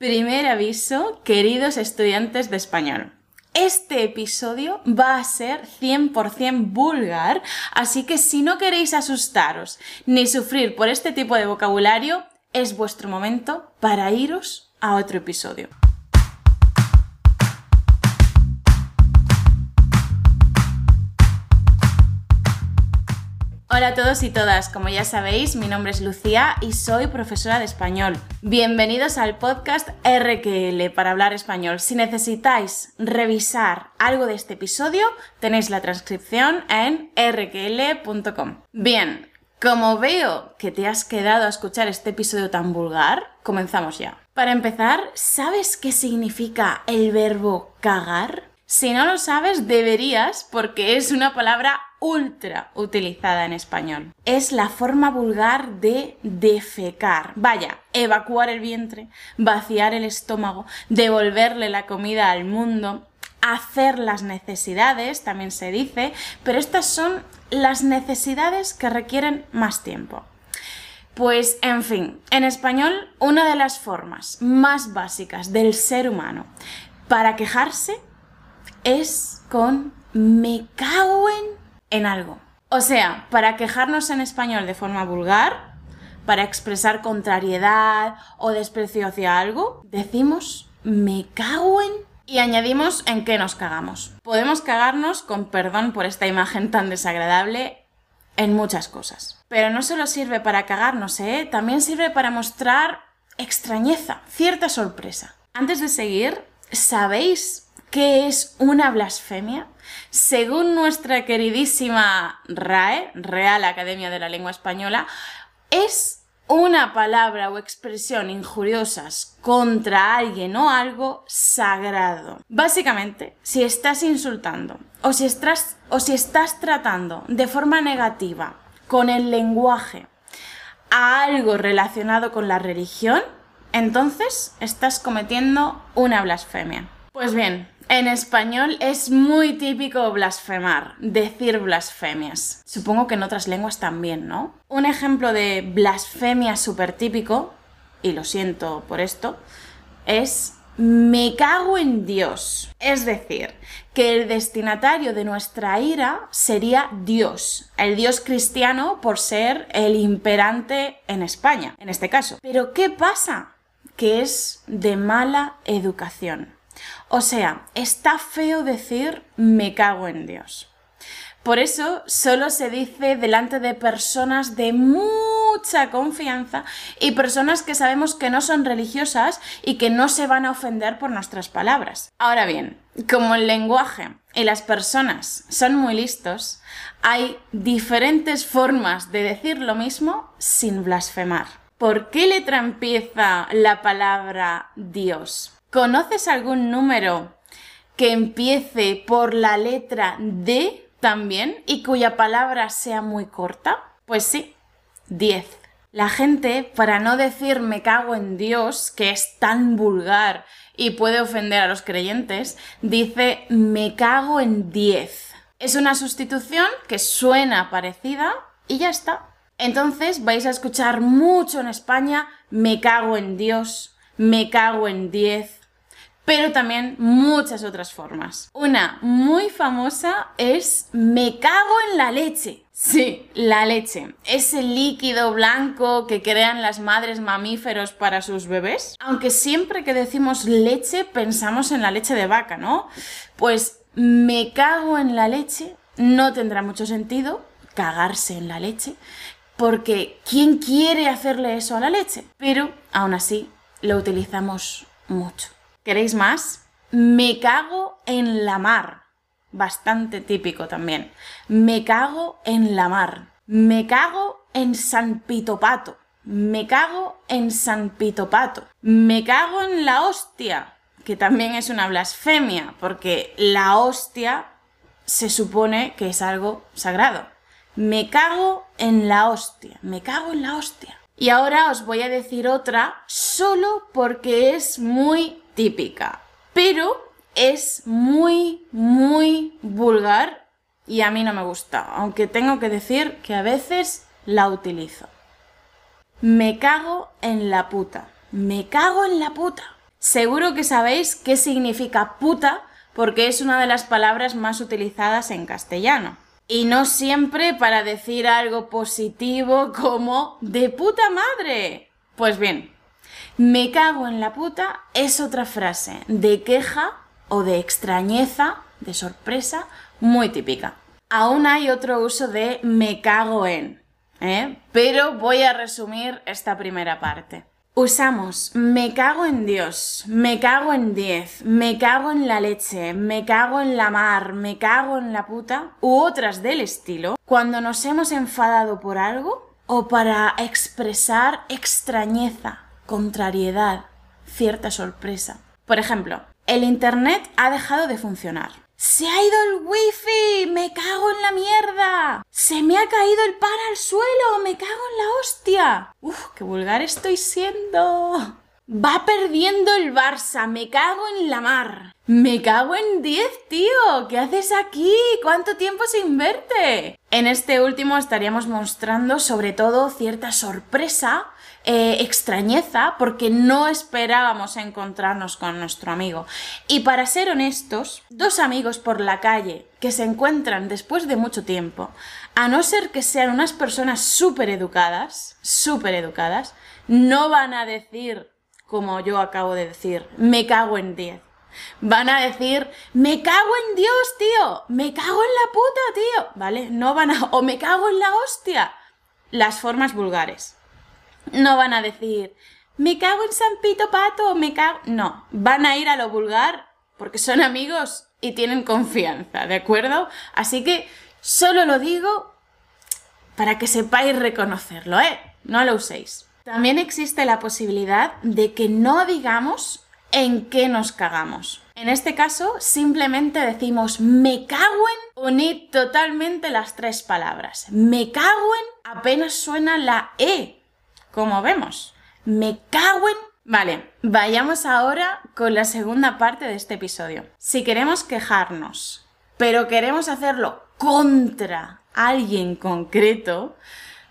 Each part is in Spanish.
Primer aviso, queridos estudiantes de español. Este episodio va a ser 100% vulgar, así que si no queréis asustaros ni sufrir por este tipo de vocabulario, es vuestro momento para iros a otro episodio. Hola a todos y todas, como ya sabéis, mi nombre es Lucía y soy profesora de español. Bienvenidos al podcast RQL para hablar español. Si necesitáis revisar algo de este episodio, tenéis la transcripción en rql.com. Bien, como veo que te has quedado a escuchar este episodio tan vulgar, comenzamos ya. Para empezar, ¿sabes qué significa el verbo cagar? Si no lo sabes, deberías porque es una palabra ultra utilizada en español. Es la forma vulgar de defecar. Vaya, evacuar el vientre, vaciar el estómago, devolverle la comida al mundo, hacer las necesidades, también se dice, pero estas son las necesidades que requieren más tiempo. Pues, en fin, en español, una de las formas más básicas del ser humano para quejarse es con me cago en algo. O sea, para quejarnos en español de forma vulgar, para expresar contrariedad o desprecio hacia algo, decimos me cago en y añadimos en qué nos cagamos. Podemos cagarnos, con perdón por esta imagen tan desagradable, en muchas cosas. Pero no solo sirve para cagarnos, ¿eh? También sirve para mostrar extrañeza, cierta sorpresa. Antes de seguir, ¿sabéis qué es una blasfemia? Según nuestra queridísima RAE, Real Academia de la Lengua Española, es una palabra o expresión injuriosas contra alguien o algo sagrado. Básicamente, si estás insultando o si estás, o si estás tratando de forma negativa con el lenguaje a algo relacionado con la religión, entonces estás cometiendo una blasfemia. Pues bien, en español es muy típico blasfemar, decir blasfemias. Supongo que en otras lenguas también, ¿no? Un ejemplo de blasfemia súper típico, y lo siento por esto, es me cago en Dios. Es decir, que el destinatario de nuestra ira sería Dios, el Dios cristiano por ser el imperante en España, en este caso. Pero ¿qué pasa? Que es de mala educación. O sea, está feo decir me cago en Dios. Por eso solo se dice delante de personas de mucha confianza y personas que sabemos que no son religiosas y que no se van a ofender por nuestras palabras. Ahora bien, como el lenguaje y las personas son muy listos, hay diferentes formas de decir lo mismo sin blasfemar. ¿Por qué letra empieza la palabra Dios? ¿Conoces algún número que empiece por la letra D también y cuya palabra sea muy corta? Pues sí, 10. La gente, para no decir me cago en Dios, que es tan vulgar y puede ofender a los creyentes, dice me cago en 10. Es una sustitución que suena parecida y ya está. Entonces vais a escuchar mucho en España me cago en Dios, me cago en 10, pero también muchas otras formas. Una muy famosa es me cago en la leche. Sí, la leche. Ese líquido blanco que crean las madres mamíferos para sus bebés. Aunque siempre que decimos leche pensamos en la leche de vaca, ¿no? Pues me cago en la leche no tendrá mucho sentido cagarse en la leche, porque ¿quién quiere hacerle eso a la leche? Pero aún así lo utilizamos mucho. ¿Queréis más? Me cago en la mar. Bastante típico también. Me cago en la mar. Me cago en San Pitopato. Me cago en San Pitopato. Me cago en la hostia, que también es una blasfemia, porque la hostia se supone que es algo sagrado. Me cago en la hostia. Me cago en la hostia. Y ahora os voy a decir otra solo porque es muy típica, pero es muy, muy vulgar y a mí no me gusta, aunque tengo que decir que a veces la utilizo. Me cago en la puta. Me cago en la puta. Seguro que sabéis qué significa puta porque es una de las palabras más utilizadas en castellano. Y no siempre para decir algo positivo como de puta madre. Pues bien, me cago en la puta es otra frase de queja o de extrañeza, de sorpresa, muy típica. Aún hay otro uso de me cago en, ¿eh? pero voy a resumir esta primera parte. Usamos me cago en Dios, me cago en 10, me cago en la leche, me cago en la mar, me cago en la puta u otras del estilo cuando nos hemos enfadado por algo o para expresar extrañeza, contrariedad, cierta sorpresa. Por ejemplo, el Internet ha dejado de funcionar. ¡Se ha ido el wifi! ¡Me cago en la mierda! ¡Se me ha caído el par al suelo! ¡Me cago en la hostia! ¡Uf, qué vulgar estoy siendo! Va perdiendo el Barça, me cago en la mar. Me cago en 10, tío. ¿Qué haces aquí? ¿Cuánto tiempo sin verte? En este último estaríamos mostrando sobre todo cierta sorpresa eh, extrañeza porque no esperábamos encontrarnos con nuestro amigo. Y para ser honestos, dos amigos por la calle que se encuentran después de mucho tiempo, a no ser que sean unas personas súper educadas, súper educadas, no van a decir, como yo acabo de decir, me cago en 10. Van a decir, me cago en Dios, tío, me cago en la puta, tío, ¿vale? No van a, o me cago en la hostia. Las formas vulgares. No van a decir, me cago en San Pito Pato, me cago... No, van a ir a lo vulgar porque son amigos y tienen confianza, ¿de acuerdo? Así que solo lo digo para que sepáis reconocerlo, ¿eh? No lo uséis. También existe la posibilidad de que no digamos en qué nos cagamos. En este caso, simplemente decimos me cago en, unid totalmente las tres palabras. Me cago en, apenas suena la E como vemos. Me cago en... Vale, vayamos ahora con la segunda parte de este episodio. Si queremos quejarnos, pero queremos hacerlo contra alguien concreto,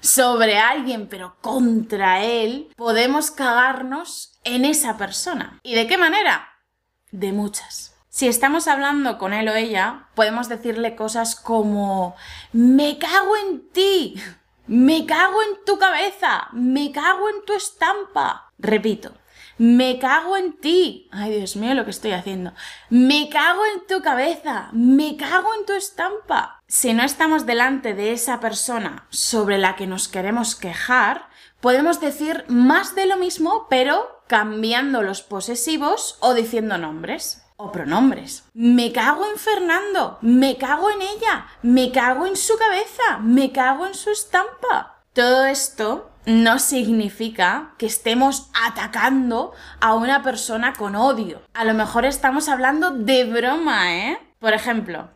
sobre alguien, pero contra él, podemos cagarnos en esa persona. ¿Y de qué manera? De muchas. Si estamos hablando con él o ella, podemos decirle cosas como me cago en ti me cago en tu cabeza, me cago en tu estampa. Repito, me cago en ti. Ay, Dios mío, lo que estoy haciendo. Me cago en tu cabeza, me cago en tu estampa. Si no estamos delante de esa persona sobre la que nos queremos quejar, podemos decir más de lo mismo, pero cambiando los posesivos o diciendo nombres o pronombres. Me cago en Fernando, me cago en ella, me cago en su cabeza, me cago en su estampa. Todo esto no significa que estemos atacando a una persona con odio. A lo mejor estamos hablando de broma, ¿eh? Por ejemplo,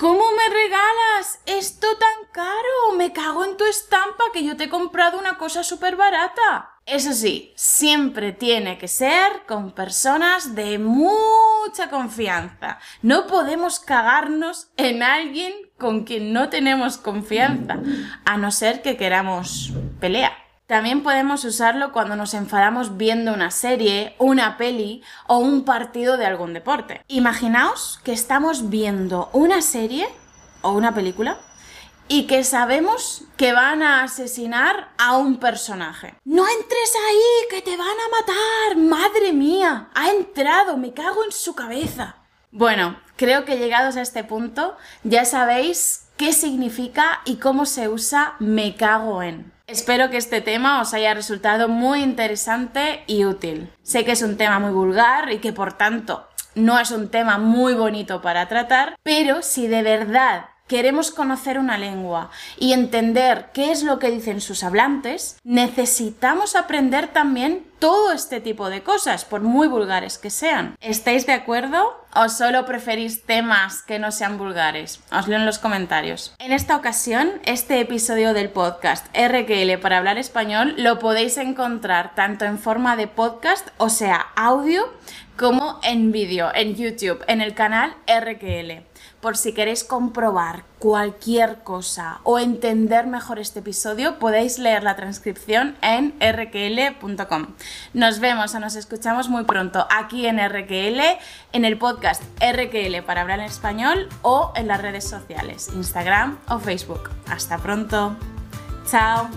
¿Cómo me regalas esto tan caro? Me cago en tu estampa que yo te he comprado una cosa súper barata. Eso sí, siempre tiene que ser con personas de mucha confianza. No podemos cagarnos en alguien con quien no tenemos confianza, a no ser que queramos pelear. También podemos usarlo cuando nos enfadamos viendo una serie, una peli o un partido de algún deporte. Imaginaos que estamos viendo una serie o una película y que sabemos que van a asesinar a un personaje. No entres ahí, que te van a matar. Madre mía, ha entrado, me cago en su cabeza. Bueno, creo que llegados a este punto ya sabéis qué significa y cómo se usa me cago en. Espero que este tema os haya resultado muy interesante y útil. Sé que es un tema muy vulgar y que por tanto no es un tema muy bonito para tratar, pero si de verdad queremos conocer una lengua y entender qué es lo que dicen sus hablantes, necesitamos aprender también todo este tipo de cosas, por muy vulgares que sean. ¿Estáis de acuerdo? ¿O solo preferís temas que no sean vulgares? Os leo en los comentarios. En esta ocasión, este episodio del podcast RQL para hablar español lo podéis encontrar tanto en forma de podcast, o sea, audio, como en vídeo, en YouTube, en el canal RQL. Por si queréis comprobar cualquier cosa o entender mejor este episodio, podéis leer la transcripción en rql.com. Nos vemos o nos escuchamos muy pronto aquí en RQL, en el podcast RQL para hablar en español o en las redes sociales, Instagram o Facebook. Hasta pronto. Chao.